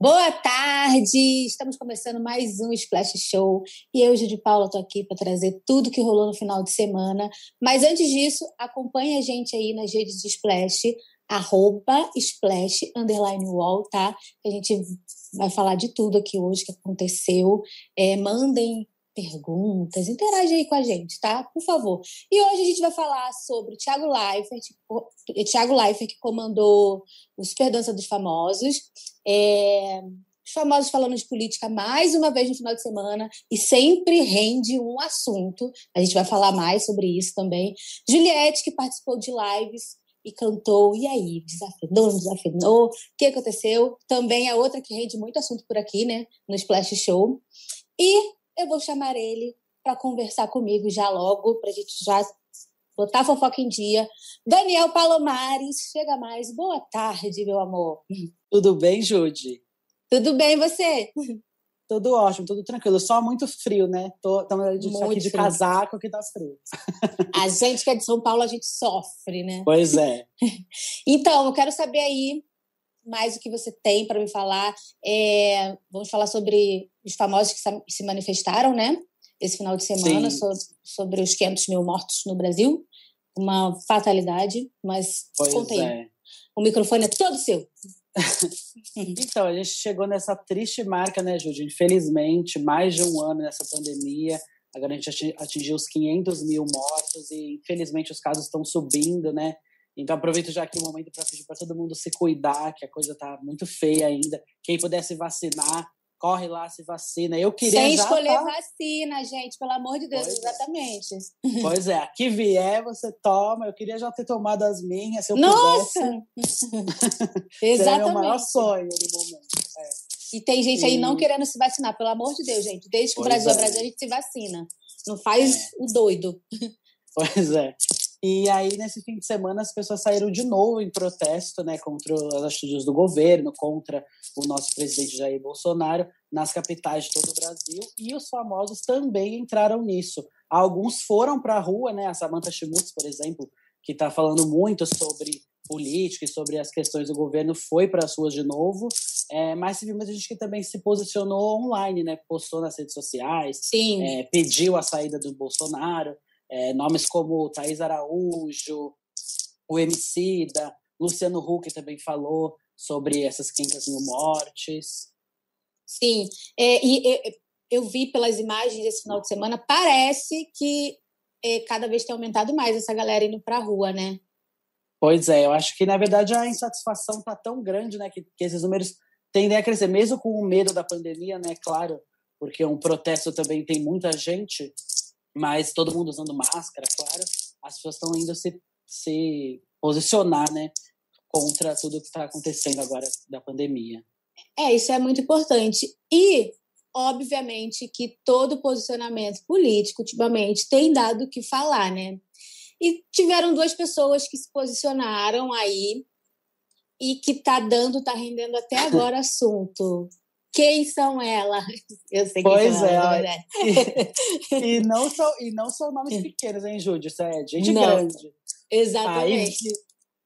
Boa tarde! Estamos começando mais um Splash Show e eu, Judy Paula, estou aqui para trazer tudo que rolou no final de semana. Mas antes disso, acompanhe a gente aí nas redes de Splash, arroba Splash, underline wall, tá? A gente vai falar de tudo aqui hoje que aconteceu. É, mandem perguntas, interage aí com a gente, tá? Por favor. E hoje a gente vai falar sobre o Thiago Leifert, Thiago Leifert que comandou o Super Dança dos Famosos. É, os famosos falando de política mais uma vez no final de semana e sempre rende um assunto. A gente vai falar mais sobre isso também. Juliette, que participou de lives e cantou. E aí, desafinou, não desafinou? O que aconteceu? Também é outra que rende muito assunto por aqui, né? No Splash Show. E eu vou chamar ele para conversar comigo já logo, para a gente já botar fofoca em dia. Daniel Palomares, chega mais. Boa tarde, meu amor. Tudo bem, Jude? Tudo bem, você? Tudo ótimo, tudo tranquilo. Só muito frio, né? Estamos aqui de frio. casaco que tá frio. A gente que é de São Paulo, a gente sofre, né? Pois é. Então, eu quero saber aí mais o que você tem para me falar. É, vamos falar sobre os famosos que se manifestaram, né? Esse final de semana, sobre, sobre, os 500 mil mortos no Brasil. Uma fatalidade, mas pois. É. O microfone é todo seu. então, a gente chegou nessa triste marca, né, Júlio? Infelizmente, mais de um ano nessa pandemia. Agora a gente atingiu os 500 mil mortos e, infelizmente, os casos estão subindo, né? Então aproveito já aqui o momento para pedir para todo mundo se cuidar, que a coisa está muito feia ainda. Quem puder se vacinar, corre lá, se vacina. Eu queria Sem escolher tá... vacina, gente, pelo amor de Deus, pois exatamente. É. Pois é, aqui vier, você toma. Eu queria já ter tomado as minhas, se eu Nossa! pudesse. exatamente. meu maior sonho no momento. É. E tem gente aí não querendo se vacinar, pelo amor de Deus, gente. Desde que pois o Brasil é. é Brasil, a gente se vacina. Não faz é. o doido. Pois é. E aí, nesse fim de semana, as pessoas saíram de novo em protesto né, contra as atitudes do governo, contra o nosso presidente Jair Bolsonaro, nas capitais de todo o Brasil. E os famosos também entraram nisso. Alguns foram para a rua, né? A Samantha Schmutz, por exemplo, que está falando muito sobre política e sobre as questões do governo, foi para as ruas de novo. É, mas teve muita gente que também se posicionou online, né? Postou nas redes sociais, é, pediu a saída do Bolsonaro. É, nomes como Thaís Araújo, o MC da Luciano Huck também falou sobre essas 500 mil mortes. Sim, é, e é, eu vi pelas imagens desse final de semana, parece que é, cada vez tem aumentado mais essa galera indo para a rua, né? Pois é, eu acho que na verdade a insatisfação está tão grande, né, que, que esses números tendem a crescer, mesmo com o medo da pandemia, né, claro, porque um protesto também tem muita gente, mas todo mundo usando máscara, claro, as pessoas estão indo se, se posicionar, né, contra tudo que está acontecendo agora da pandemia. É, isso é muito importante. E, obviamente, que todo posicionamento político, ultimamente, tem dado o que falar, né? E tiveram duas pessoas que se posicionaram aí e que tá dando, tá rendendo até agora assunto. Quem são elas? Eu sei pois são é, elas, né? e, e, não são, e não são nomes pequenos, hein, Júlio? Isso é gente não, grande. Exatamente.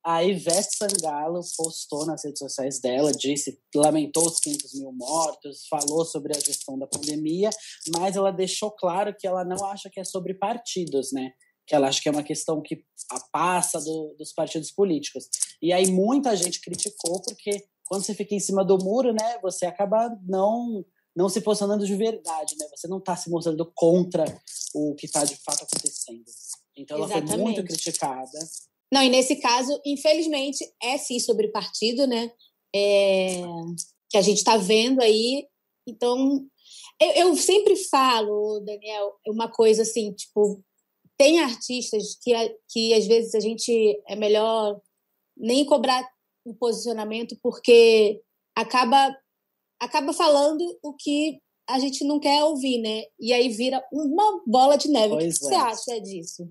A Ivete Sangalo postou nas redes sociais dela, disse, lamentou os 500 mil mortos, falou sobre a gestão da pandemia, mas ela deixou claro que ela não acha que é sobre partidos, né? Que ela acha que é uma questão que passa do, dos partidos políticos. E aí muita gente criticou porque quando você fica em cima do muro, né, você acaba não não se posicionando de verdade, né? Você não está se mostrando contra o que está de fato acontecendo. Então ela Exatamente. foi muito criticada. Não, e nesse caso, infelizmente, é sim sobre partido, né? É, que a gente está vendo aí. Então, eu, eu, sempre falo, Daniel, uma coisa assim, tipo, tem artistas que, que às vezes a gente é melhor nem cobrar o posicionamento porque acaba acaba falando o que a gente não quer ouvir, né? E aí vira uma bola de neve. Pois o que é. você acha disso?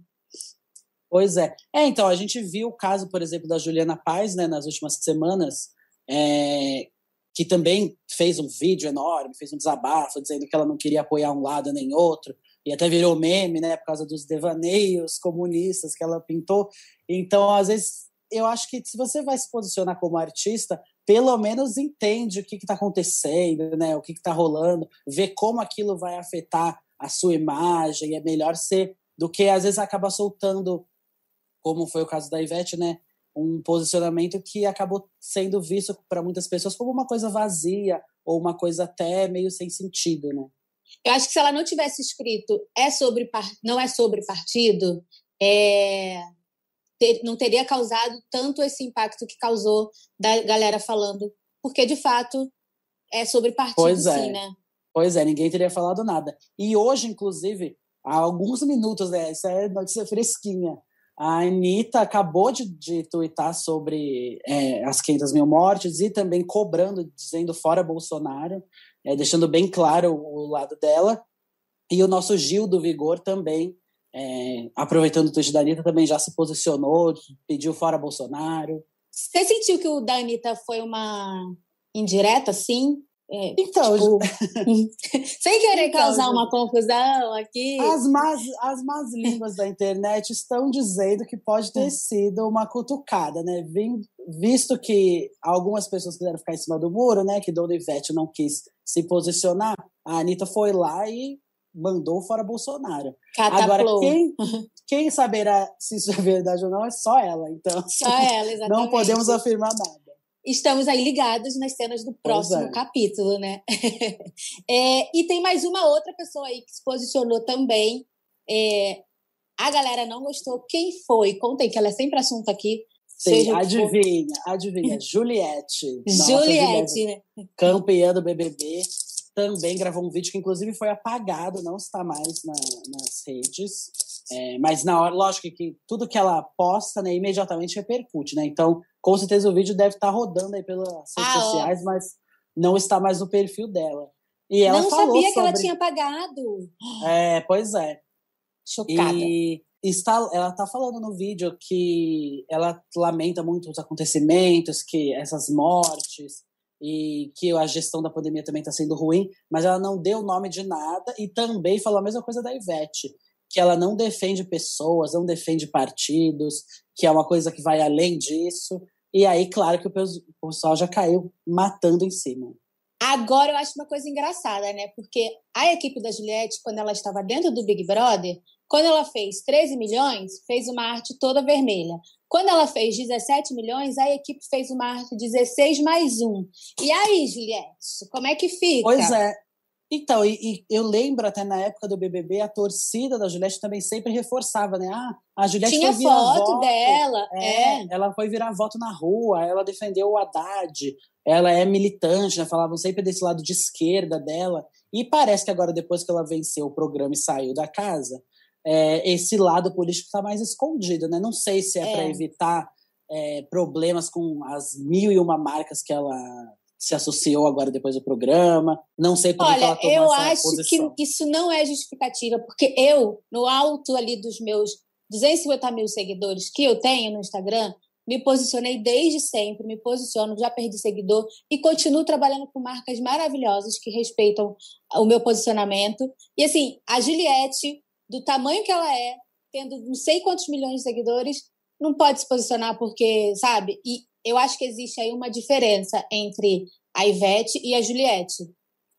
Pois é. É, então, a gente viu o caso, por exemplo, da Juliana Paz, né, nas últimas semanas, é, que também fez um vídeo enorme, fez um desabafo, dizendo que ela não queria apoiar um lado nem outro, e até virou meme, né, por causa dos devaneios comunistas que ela pintou. Então, às vezes, eu acho que se você vai se posicionar como artista, pelo menos entende o que está acontecendo, né? O que está rolando, vê como aquilo vai afetar a sua imagem. É melhor ser do que às vezes acaba soltando, como foi o caso da Ivete, né? Um posicionamento que acabou sendo visto para muitas pessoas como uma coisa vazia ou uma coisa até meio sem sentido, né? Eu acho que se ela não tivesse escrito é sobre não é sobre partido, é, ter, não teria causado tanto esse impacto que causou da galera falando, porque de fato é sobre partido, pois é. sim, né? Pois é, ninguém teria falado nada. E hoje, inclusive, há alguns minutos, né? Isso é notícia fresquinha. A Anitta acabou de, de twittar sobre é, as 500 mil mortes e também cobrando, dizendo fora Bolsonaro, é, deixando bem claro o, o lado dela. E o nosso Gil do Vigor também é, aproveitando o tweet da Anitta, também já se posicionou, pediu fora Bolsonaro. Você sentiu que o da Anitta foi uma indireta, sim? É, então, tipo, sem querer então, causar uma confusão aqui. As más, as más línguas da internet estão dizendo que pode ter hum. sido uma cutucada, né? Visto que algumas pessoas quiseram ficar em cima do muro, né? Que Dona Ivete não quis se posicionar, a Anitta foi lá e mandou fora Bolsonaro. Agora, quem, quem saberá se isso é verdade ou não é só ela. Então, só ela, exatamente. Não podemos afirmar nada. Estamos aí ligados nas cenas do próximo é. capítulo, né? é, e tem mais uma outra pessoa aí que se posicionou também. É, a galera não gostou. Quem foi? Contem que ela é sempre assunto aqui. Sim, adivinha, adivinha. Juliette. Juliette, né? Campeã do BBB também gravou um vídeo que inclusive foi apagado, não está mais na, nas redes. É, mas na hora, lógico que tudo que ela posta, né, imediatamente repercute, né? Então, com certeza o vídeo deve estar rodando aí pelas redes ah, sociais, ó. mas não está mais no perfil dela. E ela não falou sabia sobre... que ela tinha apagado. É, pois é. Chocada. E está, ela está falando no vídeo que ela lamenta muito os acontecimentos, que essas mortes, e que a gestão da pandemia também está sendo ruim, mas ela não deu nome de nada e também falou a mesma coisa da Ivete, que ela não defende pessoas, não defende partidos, que é uma coisa que vai além disso. E aí, claro que o pessoal já caiu matando em cima. Agora eu acho uma coisa engraçada, né? Porque a equipe da Juliette, quando ela estava dentro do Big Brother, quando ela fez 13 milhões, fez uma arte toda vermelha. Quando ela fez 17 milhões, a equipe fez uma arte 16 mais um. E aí, Juliette, como é que fica? Pois é. Então, e, e, eu lembro até na época do BBB, a torcida da Juliette também sempre reforçava, né? Ah, a Juliette Tinha foi virar foto voto. dela. É, é, Ela foi virar voto na rua, ela defendeu o Haddad, ela é militante, né? Falavam sempre desse lado de esquerda dela. E parece que agora, depois que ela venceu o programa e saiu da casa, é, esse lado político está mais escondido, né? Não sei se é, é. para evitar é, problemas com as mil e uma marcas que ela se associou agora depois do programa. Não sei por Olha, que ela eu acho posição. que isso não é justificativa, porque eu, no alto ali dos meus 250 mil seguidores que eu tenho no Instagram, me posicionei desde sempre, me posiciono, já perdi seguidor e continuo trabalhando com marcas maravilhosas que respeitam o meu posicionamento. E assim, a Juliette do tamanho que ela é, tendo não sei quantos milhões de seguidores, não pode se posicionar porque, sabe? E eu acho que existe aí uma diferença entre a Ivete e a Juliette.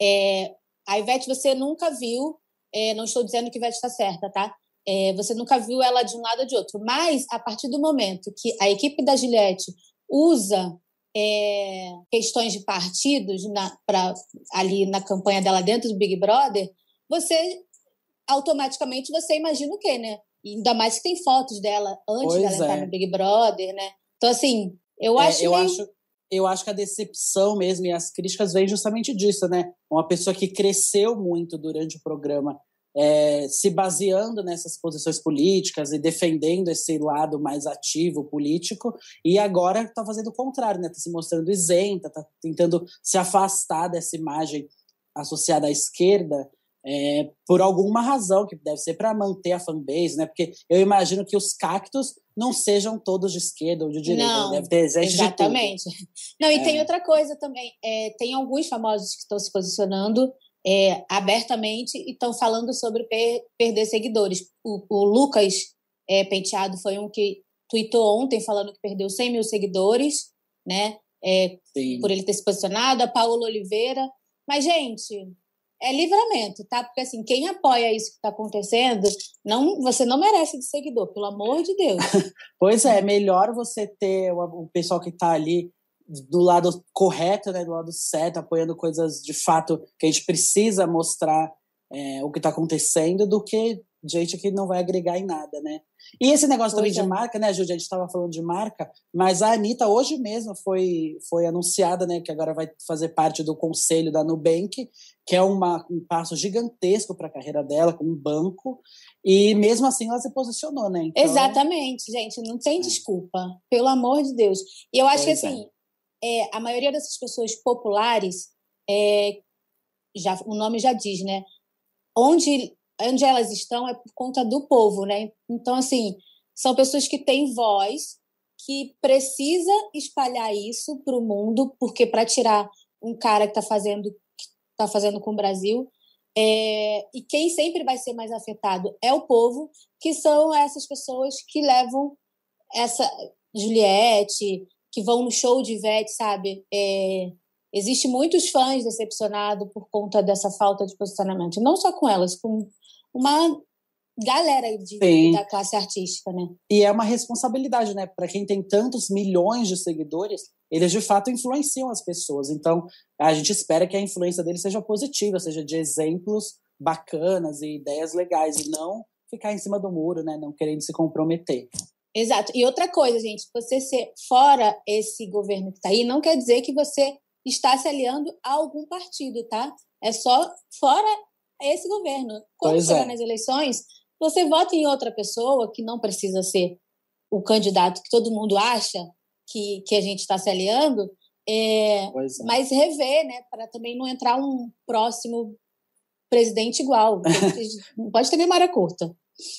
É, a Ivete você nunca viu, é, não estou dizendo que a Ivete está certa, tá? É, você nunca viu ela de um lado ou de outro. Mas, a partir do momento que a equipe da Juliette usa é, questões de partidos na, pra, ali na campanha dela dentro do Big Brother, você automaticamente você imagina o quê, né? E ainda mais que tem fotos dela antes pois dela é. entrar no Big Brother, né? Então, assim, eu é, acho. Eu meio... acho. Eu acho que a decepção mesmo e as críticas vêm justamente disso, né? Uma pessoa que cresceu muito durante o programa, é, se baseando nessas posições políticas e defendendo esse lado mais ativo político, e agora está fazendo o contrário, né? Está se mostrando isenta, está tentando se afastar dessa imagem associada à esquerda é, por alguma razão, que deve ser para manter a fanbase, né? Porque eu imagino que os cactos não sejam todos de esquerda ou de direita, não, deve ter gente Exatamente. Não, e é. tem outra coisa também. É, tem alguns famosos que estão se posicionando é, abertamente e estão falando sobre per perder seguidores. O, o Lucas é, Penteado foi um que tweetou ontem falando que perdeu 100 mil seguidores, né? É, por ele ter se posicionado, a Paola Oliveira. Mas, gente, é livramento, tá? Porque assim, quem apoia isso que está acontecendo, não, você não merece de seguidor, pelo amor de Deus. pois é, melhor você ter o, pessoal que está ali do lado correto, né, do lado certo, apoiando coisas de fato que a gente precisa mostrar é, o que está acontecendo, do que gente que não vai agregar em nada, né? E esse negócio também de é. marca, né, Júlia? A gente estava falando de marca, mas a Anitta hoje mesmo foi, foi anunciada, né, que agora vai fazer parte do conselho da Nubank, que é uma, um passo gigantesco para a carreira dela, com um banco, e mesmo assim ela se posicionou, né? Então... Exatamente, gente, não tem é. desculpa, pelo amor de Deus. E eu acho pois que, assim, é. é. a maioria dessas pessoas populares, é, já, o nome já diz, né? Onde onde elas estão é por conta do povo, né? Então, assim, são pessoas que têm voz, que precisa espalhar isso para o mundo, porque para tirar um cara que está fazendo está fazendo com o Brasil, é, e quem sempre vai ser mais afetado é o povo, que são essas pessoas que levam essa Juliette, que vão no show de Ivete, sabe? É, Existe muitos fãs decepcionados por conta dessa falta de posicionamento, não só com elas, com uma galera de, da classe artística, né? E é uma responsabilidade, né? Para quem tem tantos milhões de seguidores, eles de fato influenciam as pessoas. Então, a gente espera que a influência deles seja positiva, seja de exemplos bacanas e ideias legais, e não ficar em cima do muro, né? Não querendo se comprometer. Exato. E outra coisa, gente, você ser fora esse governo que está aí, não quer dizer que você está se aliando a algum partido, tá? É só fora esse governo. Quando pois chegar é. nas eleições, você vota em outra pessoa que não precisa ser o candidato que todo mundo acha que, que a gente está se aliando, é, é. mas rever, né, para também não entrar um próximo presidente igual. não pode ter memória curta.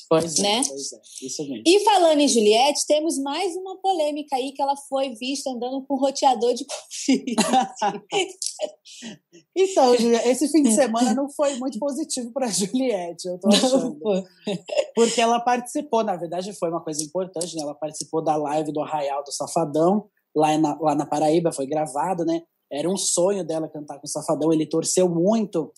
Pois é, né? é, pois é, isso mesmo. E falando em Juliette, temos mais uma polêmica aí que ela foi vista andando com roteador de confite. então, Juliette, esse fim de semana não foi muito positivo para Juliette, eu tô achando. Porque ela participou, na verdade foi uma coisa importante, né? Ela participou da live do Arraial do Safadão, lá na, lá na Paraíba, foi gravado, né? Era um sonho dela cantar com o Safadão, ele torceu muito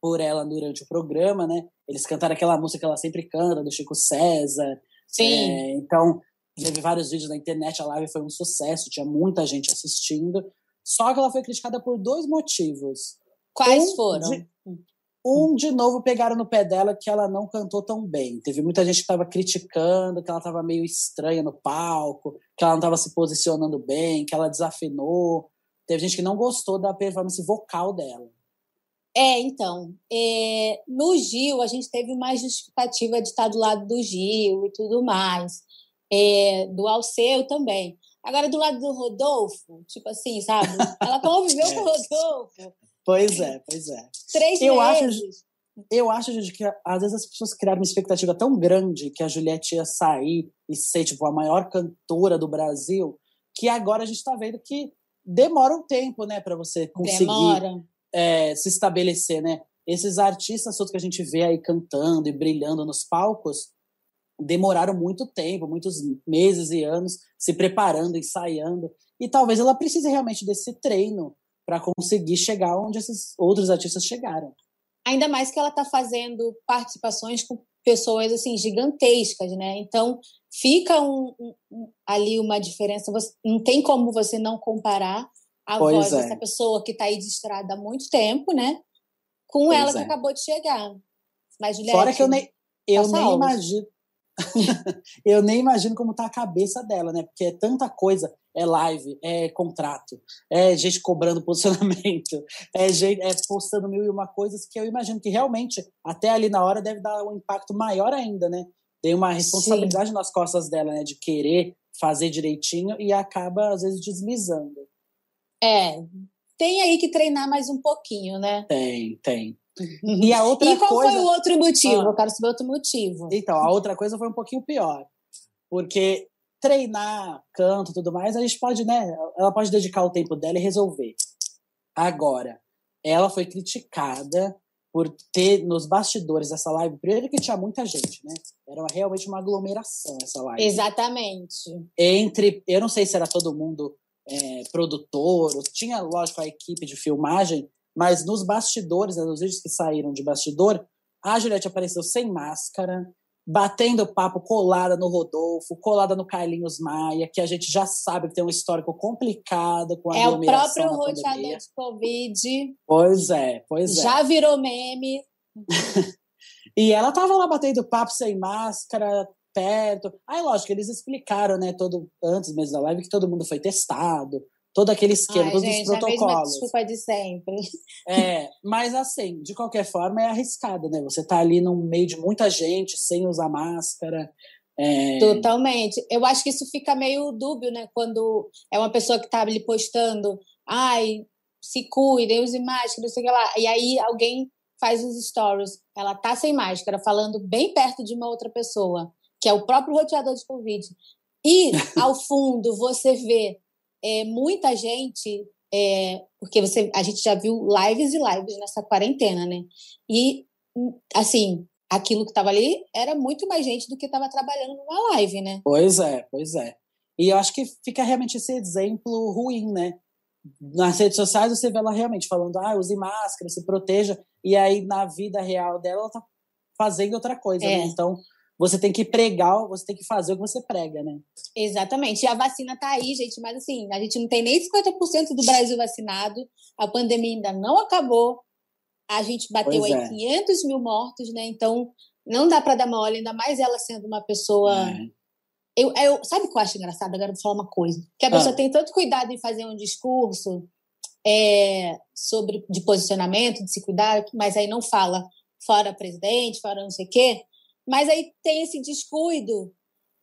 por ela durante o programa, né? Eles cantaram aquela música que ela sempre canta, do Chico César. Sim. É, então, teve vários vídeos na internet, a live foi um sucesso, tinha muita gente assistindo. Só que ela foi criticada por dois motivos. Quais um foram? De, um, de novo, pegaram no pé dela que ela não cantou tão bem. Teve muita gente que estava criticando, que ela estava meio estranha no palco, que ela não estava se posicionando bem, que ela desafinou. Teve gente que não gostou da performance vocal dela. É, então, é, no Gil a gente teve mais justificativa de estar do lado do Gil e tudo mais, é, do Alceu também. Agora, do lado do Rodolfo, tipo assim, sabe? Ela conviveu com o Rodolfo. Pois é, pois é. Três eu meses. Acho, eu acho, gente, que às vezes as pessoas criaram uma expectativa tão grande que a Juliette ia sair e ser, tipo, a maior cantora do Brasil, que agora a gente está vendo que demora um tempo, né, para você conseguir demora é, se estabelecer, né? Esses artistas todos que a gente vê aí cantando e brilhando nos palcos demoraram muito tempo, muitos meses e anos se preparando, ensaiando, e talvez ela precise realmente desse treino para conseguir chegar onde esses outros artistas chegaram. Ainda mais que ela está fazendo participações com pessoas assim gigantescas, né? Então fica um, um, ali uma diferença. Você, não tem como você não comparar a pois voz é. dessa pessoa que está aí distrada há muito tempo, né? Com pois ela que é. acabou de chegar. Mas, Juliette, Fora que eu nem, eu nem imagino. eu nem imagino como tá a cabeça dela, né? Porque é tanta coisa. É live, é contrato, é gente cobrando posicionamento, é gente é postando mil e uma coisas que eu imagino que realmente, até ali na hora, deve dar um impacto maior ainda, né? Tem uma responsabilidade Sim. nas costas dela, né? De querer fazer direitinho e acaba, às vezes, deslizando. É, tem aí que treinar mais um pouquinho, né? Tem, tem. E a outra e qual coisa... foi o outro motivo? Ah. Eu quero saber outro motivo. Então, a outra coisa foi um pouquinho pior. Porque treinar, canto tudo mais, a gente pode, né? Ela pode dedicar o tempo dela e resolver. Agora, ela foi criticada por ter nos bastidores essa live, primeiro que tinha muita gente, né? Era realmente uma aglomeração essa live. Exatamente. Entre, eu não sei se era todo mundo é, produtor, tinha, lógico, a equipe de filmagem, mas nos bastidores, né, nos vídeos que saíram de bastidor, a Juliette apareceu sem máscara, batendo papo colada no Rodolfo, colada no Carlinhos Maia, que a gente já sabe que tem um histórico complicado com a É o próprio roteador de Covid. Pois é, pois é. Já virou meme. e ela tava lá batendo papo sem máscara, perto. Aí, lógico, eles explicaram, né, todo, antes mesmo da live, que todo mundo foi testado, todo aquele esquema, Ai, todos gente, os protocolos. A desculpa de sempre. É, mas assim, de qualquer forma é arriscado, né? Você tá ali no meio de muita gente, sem usar máscara. É... Totalmente. Eu acho que isso fica meio dúbio, né? Quando é uma pessoa que tá ali postando, ai, se cuidem, use máscara, não sei o que lá. E aí alguém faz os stories, ela tá sem máscara, falando bem perto de uma outra pessoa, que é o próprio roteador de Covid. E, ao fundo, você vê é, muita gente, é, porque você, a gente já viu lives e lives nessa quarentena, né? E, assim, aquilo que estava ali era muito mais gente do que estava trabalhando numa live, né? Pois é, pois é. E eu acho que fica realmente esse exemplo ruim, né? Nas redes sociais você vê ela realmente falando, ah, use máscara, se proteja, e aí na vida real dela ela tá fazendo outra coisa, né? é. né? Então, você tem que pregar, você tem que fazer o que você prega, né? Exatamente. E a vacina tá aí, gente, mas assim, a gente não tem nem 50% do Brasil vacinado, a pandemia ainda não acabou, a gente bateu pois aí é. 500 mil mortos, né? Então, não dá para dar mole, ainda mais ela sendo uma pessoa. É. Eu, eu, sabe o que eu acho engraçado? Agora eu vou falar uma coisa. Que a pessoa ah. tem tanto cuidado em fazer um discurso é, sobre de posicionamento, de se cuidar, mas aí não fala fora presidente, fora não sei o quê. Mas aí tem esse descuido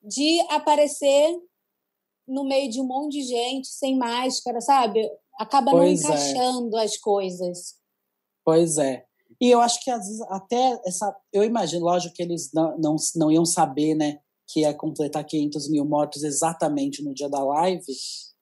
de aparecer no meio de um monte de gente sem máscara, sabe? Acaba pois não é. encaixando é. as coisas. Pois é. E eu acho que às vezes até essa. Eu imagino, lógico que eles não, não, não iam saber, né? Que ia completar 500 mil mortos exatamente no dia da live.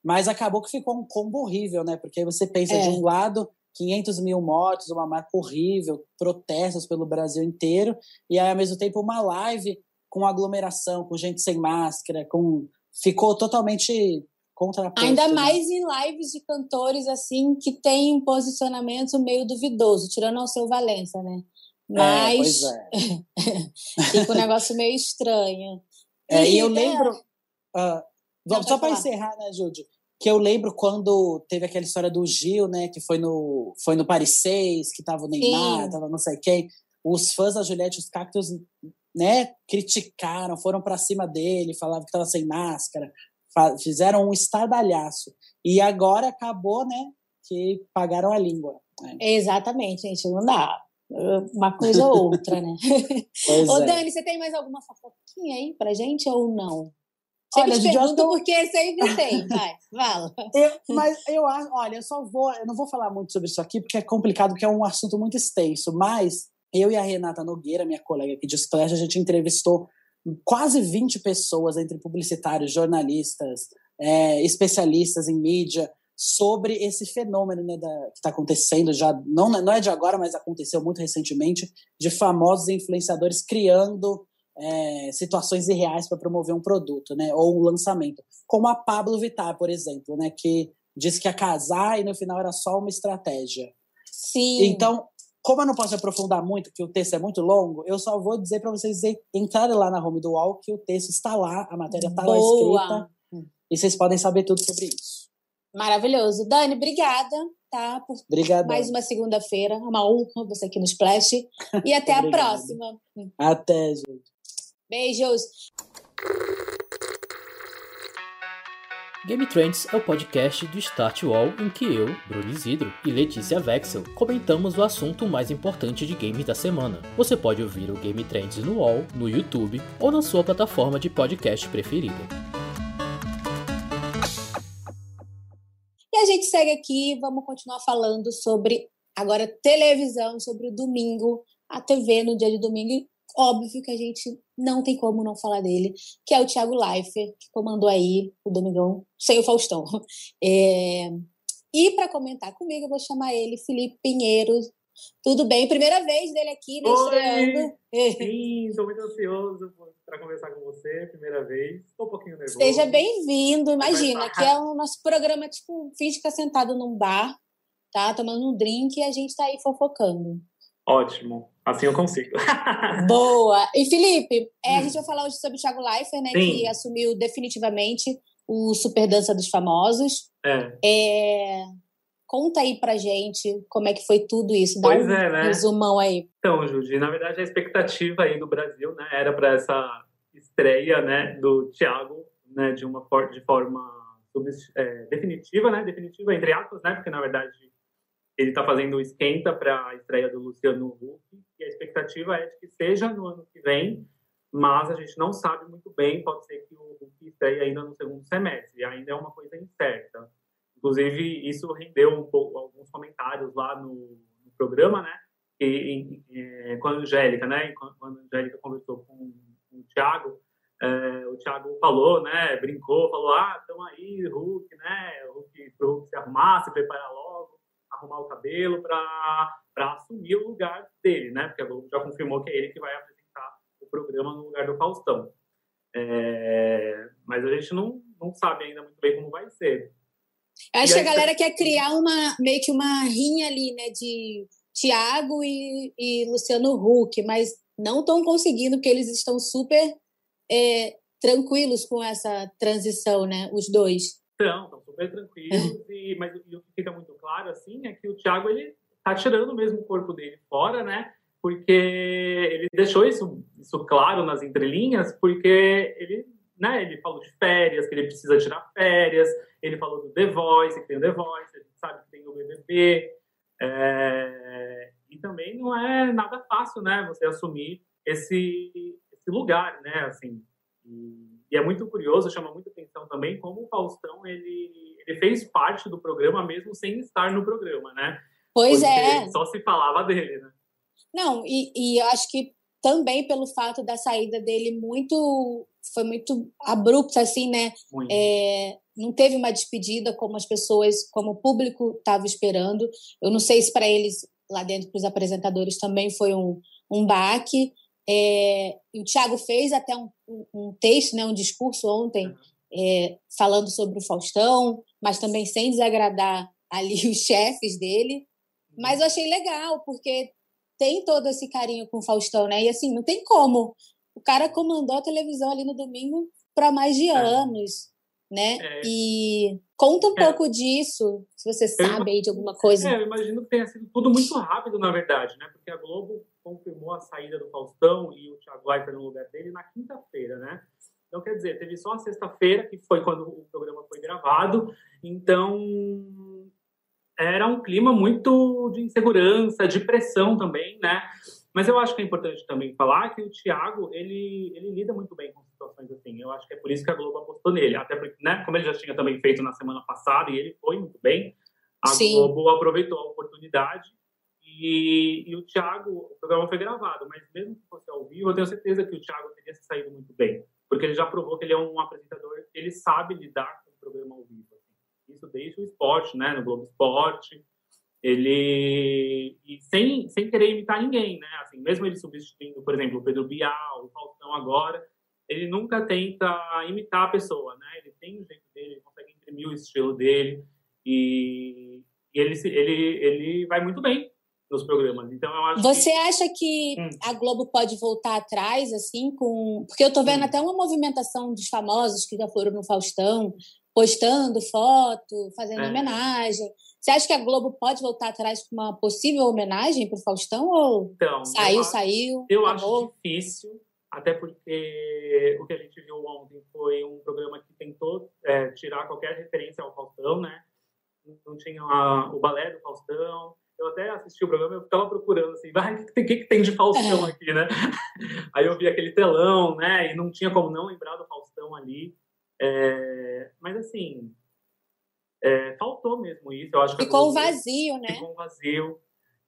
Mas acabou que ficou um combo horrível, né? Porque aí você pensa é. de um lado 500 mil mortos, uma marca horrível, protestos pelo Brasil inteiro, e aí, ao mesmo tempo, uma live com aglomeração, com gente sem máscara, com ficou totalmente contraposto. Ainda né? mais em lives de cantores, assim, que tem um posicionamento meio duvidoso, tirando o seu Valença, né? É, Mas é, é. fica um negócio meio estranho. É, e, eu lembro... Uh, só para encerrar, né, Júlio? Que eu lembro quando teve aquela história do Gil, né, que foi no, foi no Paris 6, que tava o Neymar, Sim. tava não sei quem. Os fãs da Juliette, os cactos, né, criticaram, foram para cima dele, falavam que tava sem máscara, fizeram um estardalhaço. E agora acabou, né, que pagaram a língua. Né? Exatamente, gente, não dá. Uma coisa ou outra, né? Pois Ô, é. Dani, você tem mais alguma fofoquinha aí pra gente ou não? Sempre olha, te pergunto tô... porque sempre tem, vai, fala. Eu, mas eu acho, olha, eu só vou, eu não vou falar muito sobre isso aqui porque é complicado, porque é um assunto muito extenso, mas eu e a Renata Nogueira, minha colega aqui de Splash, a gente entrevistou quase 20 pessoas, entre publicitários, jornalistas, é, especialistas em mídia, sobre esse fenômeno né, da, que está acontecendo já, não, não é de agora, mas aconteceu muito recentemente, de famosos influenciadores criando é, situações irreais para promover um produto, né, ou um lançamento, como a Pablo Vittar, por exemplo, né, que disse que ia casar e no final era só uma estratégia. Sim. Então, como eu não posso aprofundar muito, que o texto é muito longo, eu só vou dizer para vocês entrarem lá na home do UOL que o texto está lá, a matéria está lá escrita, e vocês podem saber tudo sobre isso. Maravilhoso. Dani, obrigada, tá? Por Obrigado. mais uma segunda-feira. Uma honra você aqui no Splash. E até a próxima. Até, gente. Beijos! Game Trends é o podcast do Start Wall em que eu, Bruno Isidro e Letícia Vexel comentamos o assunto mais importante de games da semana. Você pode ouvir o Game Trends no Wall, no YouTube ou na sua plataforma de podcast preferida. E a gente segue aqui, vamos continuar falando sobre agora televisão, sobre o domingo, a TV no dia de domingo óbvio que a gente não tem como não falar dele, que é o Thiago Leifert, que comandou aí o Domingão sem o Faustão. É... E para comentar comigo, eu vou chamar ele, Felipe Pinheiro. Tudo bem? Primeira vez dele aqui, né? Oi. Sim, estou muito ansioso para conversar com você, primeira vez. Estou um pouquinho nervoso. Seja bem-vindo. Imagina, aqui é o nosso programa, tipo, finge ficar sentado num bar, tá? Tomando um drink e a gente tá aí fofocando. Ótimo, assim eu consigo. Boa! E Felipe, é, a Hum. gente vai falar hoje sobre o Thiago Leifert, né? Sim. Que assumiu definitivamente o Super Dança dos Famosos. é, É, Conta aí pra gente como é que foi tudo isso. Dá Pois um é, né? resumão aí. então, Judy, na verdade a expectativa aí do Brasil, né, era para essa estreia, né, do Thiago, né, de uma de forma é, definitiva, né, definitiva entre aspas, né, porque na verdade ele está fazendo esquenta para a estreia do Luciano Huck e a expectativa é de que seja no ano que vem, mas a gente não sabe muito bem, pode ser que o Huck estreie ainda no segundo semestre, ainda é uma coisa incerta. Inclusive, isso rendeu um pouco, alguns comentários lá no, no programa, né? E, em- com a Angélica, né? Quando a Angélica conversou com, com o Thiago, é, o Thiago falou, né? Brincou, falou: ah, estão aí, Hulk, né? Hulk, Hulk se arrumar, se preparar logo, arrumar o cabelo para assumir o lugar dele, né? Porque a Globo já confirmou que é ele que vai apresentar o programa no lugar do Faustão. É, mas a gente não, não sabe ainda muito bem como vai ser. Acho que a galera quer criar uma meio que uma rinha ali, né? De Tiago e, e Luciano Huck, mas não estão conseguindo, porque eles estão super é, tranquilos com essa transição, né? Os dois. Então, estão super tranquilos, e, mas e o que fica muito claro, assim, é que o Thiago, ele tá tirando mesmo o corpo dele fora, né? Porque ele deixou isso, isso claro nas entrelinhas, porque ele, né, ele falou de férias, que ele precisa tirar férias, ele falou do The Voice, que tem o The Voice, a gente sabe que tem o BBB, é, e também não é nada fácil, né, você assumir esse, esse lugar, né, assim, e, e é muito curioso, chama muita atenção também como o Faustão, ele, ele fez parte do programa mesmo sem estar no programa, né? Pois Porque é. Só se falava dele, né? Não, e, e eu acho que também pelo fato da saída dele muito. Foi muito abrupta, assim, né? Muito. É, não teve uma despedida como as pessoas, como o público estava esperando. Eu não sei se para eles, lá dentro, para os apresentadores, também foi um, um baque. É, e o Thiago fez até um, um, um texto, né, um discurso ontem, Uhum. é, falando sobre o Faustão, mas também sem desagradar ali os chefes dele. Mas eu achei legal, porque tem todo esse carinho com o Faustão, né? E assim, não tem como. O cara comandou a televisão ali no domingo para mais de É. anos, né? É. E conta um É. pouco disso, se você sabe aí de alguma coisa. É, eu imagino que tenha sido tudo muito rápido, na verdade, né? Porque a Globo confirmou a saída do Faustão e o Thiago Leifert no lugar dele na quinta-feira, né? Então, quer dizer, teve só a sexta-feira, que foi quando o programa foi gravado. Então, era um clima muito de insegurança, de pressão também, né? Mas eu acho que é importante também falar que o Thiago, ele, ele lida muito bem com situações assim. Eu acho que é por isso que a Globo apostou nele. Até porque, né, como ele já tinha também feito na semana passada e ele foi muito bem, a Sim. Globo aproveitou a oportunidade e, e o Thiago, o programa foi gravado, mas mesmo que fosse ao vivo, eu tenho certeza que o Thiago teria se saído muito bem, porque ele já provou que ele é um apresentador, ele sabe lidar com o programa ao vivo. assim. Isso desde o esporte, né, no Globo Esporte, ele e sem, sem querer imitar ninguém, né? Assim, mesmo ele substituindo, por exemplo, o Pedro Bial, o Faustão agora, ele nunca tenta imitar a pessoa, né? Ele tem o jeito dele, ele consegue imprimir o estilo dele e, e ele, ele, ele vai muito bem nos programas. Então eu acho Você que acha que Hum. a Globo pode voltar atrás, assim, com. Porque eu tô vendo Hum. até uma movimentação dos famosos que já foram no Faustão, postando foto, fazendo É. homenagem. Você acha que a Globo pode voltar atrás com uma possível homenagem pro Faustão? Ou então, eu saiu, acho- saiu? Eu acabou? acho difícil, até porque o que a gente viu ontem foi um programa que tentou é, tirar qualquer referência ao Faustão, né? Não tinha a- o balé do Faustão. Eu até assisti o programa, eu ficava procurando assim, vai, o que, tem- que, tem de Faustão aqui, né? Aí eu vi aquele telão, né? E não tinha como não lembrar do Faustão ali. É, mas assim, é, faltou mesmo isso. Eu acho que Ficou um Globo- vazio, né? ficou um vazio.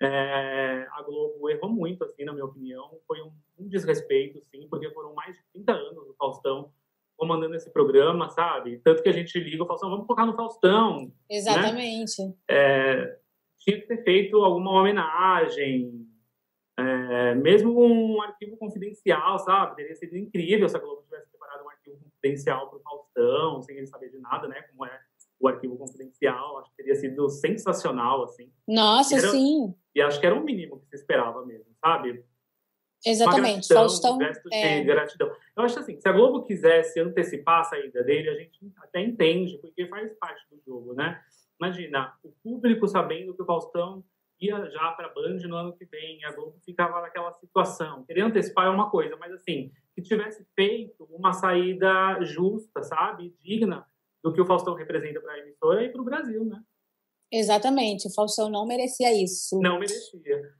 É, a Globo errou muito, assim, na minha opinião. Foi um, um desrespeito, sim, porque foram mais de 30 anos do Faustão comandando esse programa, sabe? Tanto que a gente liga o Faustão, vamos focar no Faustão. Exatamente. É, tinha que ter feito alguma homenagem, é, mesmo um arquivo confidencial, sabe? Teria sido incrível se a Globo tivesse preparado um arquivo confidencial para o Faustão, sem ele saber de nada, né? Como é o arquivo confidencial. Acho que teria sido sensacional, assim. Nossa, era, sim. E acho que era o mínimo que se esperava mesmo, sabe? Exatamente. Gratidão, Faustão. Um gesto é... de gratidão. Eu acho assim, se a Globo quisesse antecipar a saída dele, a gente até entende, porque faz parte do jogo, né? Imagina, o público sabendo que o Faustão ia já para a Band no ano que vem, a Globo ficava naquela situação. Querer antecipar é uma coisa, mas assim, que tivesse feito uma saída justa, sabe? Digna do que o Faustão representa para a emissora e para o Brasil, né? Exatamente, o Faustão não merecia isso. Não merecia.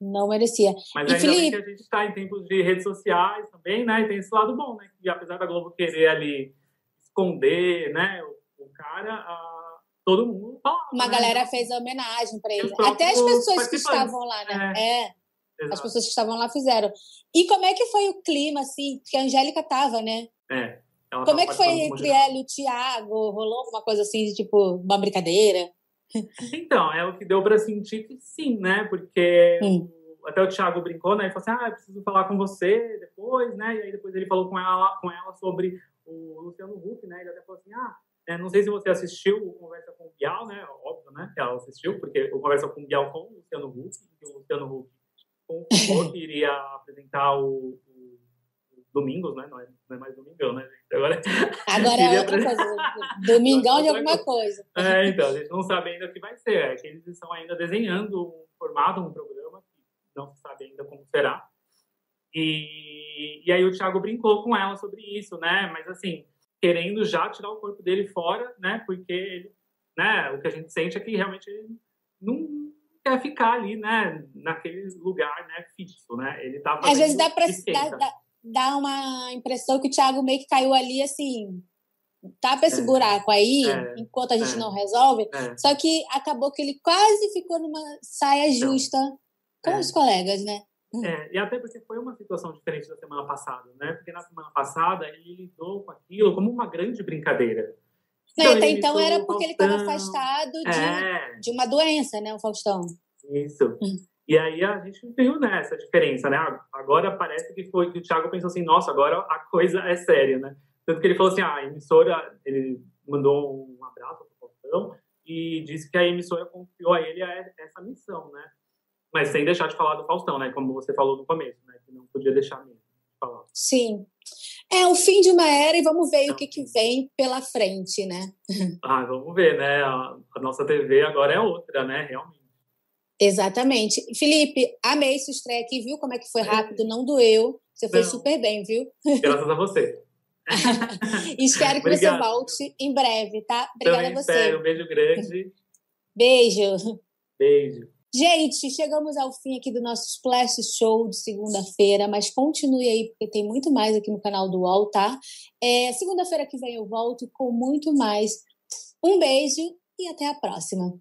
Não merecia. Mas e ainda Felipe... que a gente está em tempos de redes sociais também, né? E tem esse lado bom, né? Que apesar da Globo querer ali esconder, né? O, o cara, a todo mundo falava. Uma né? galera fez homenagem para ele. Até as pessoas que estavam lá, né? É. é. As pessoas que estavam lá fizeram. E como é que foi o clima, assim? Que a Angélica tava, né? É. Como é que foi entre ela e o Thiago? Rolou alguma coisa assim, de, tipo, uma brincadeira? Então, é o que deu para sentir que sim, né? Porque hum. até o Thiago brincou, né? Ele falou assim: ah, eu preciso falar com você depois, né? E aí depois ele falou com ela, com ela sobre o Luciano Huck, né? Ele até falou assim: ah, é, não sei se você assistiu o Conversa com o Bial, né? Óbvio, né? Que ela assistiu, porque o Conversa com o Bial com o Luciano Huck, e o Luciano Huck confirmou que iria apresentar o, o, o Domingos, né? Não é, não é, mais Domingão, né, gente? Agora, Agora é outra coisa. Domingão de alguma coisa. É, então, a gente não sabe ainda o que vai ser. É que eles estão ainda desenhando um formato, um programa, que não se sabe ainda como será. E, e aí o Thiago brincou com ela sobre isso, né? Mas assim, querendo já tirar o corpo dele fora, né? Porque ele, né? O que a gente sente é que realmente ele não quer ficar ali, né? Naquele lugar, né? Fixo, né? Ele tá Às vezes dá para dar, dá uma impressão que o Thiago meio que caiu ali assim. Tapa esse é, buraco aí, é, enquanto a gente é, não resolve. É. Só que acabou que ele quase ficou numa saia então, justa com é. os colegas, né? É, e até porque foi uma situação diferente da semana passada, né? Porque na semana passada ele lidou com aquilo como uma grande brincadeira. Então, até então era porque ele estava afastado de, é. de uma doença, né, o Faustão? Isso. Hum. E aí a gente viu né, essa diferença, né? Agora parece que foi que o Thiago pensou assim, nossa, agora a coisa é séria, né? Tanto que ele falou assim, ah, a emissora, ele mandou um abraço para o Faustão e disse que a emissora confiou a ele essa missão, né? Mas sem deixar de falar do Faustão, né? Como você falou no começo, né? Que não podia deixar mesmo de falar. Sim. É o fim de uma era e vamos ver o que, que vem pela frente, né? Ah, vamos ver, né? A, a nossa TV agora é outra, né? Realmente. Exatamente. Felipe, amei sua estreia aqui, viu como é que foi rápido, não doeu. Você foi não. super bem, viu? Graças a você. espero que Obrigado. você volte em breve, tá? Obrigada Também a você. Espero. Um beijo grande. Beijo. Beijo. Gente, chegamos ao fim aqui do nosso Splash Show de segunda-feira, mas continue aí, porque tem muito mais aqui no canal do UOL, tá? É, segunda-feira que vem eu volto com muito mais. Um beijo e até a próxima.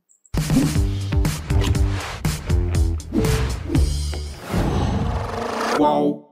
Uau.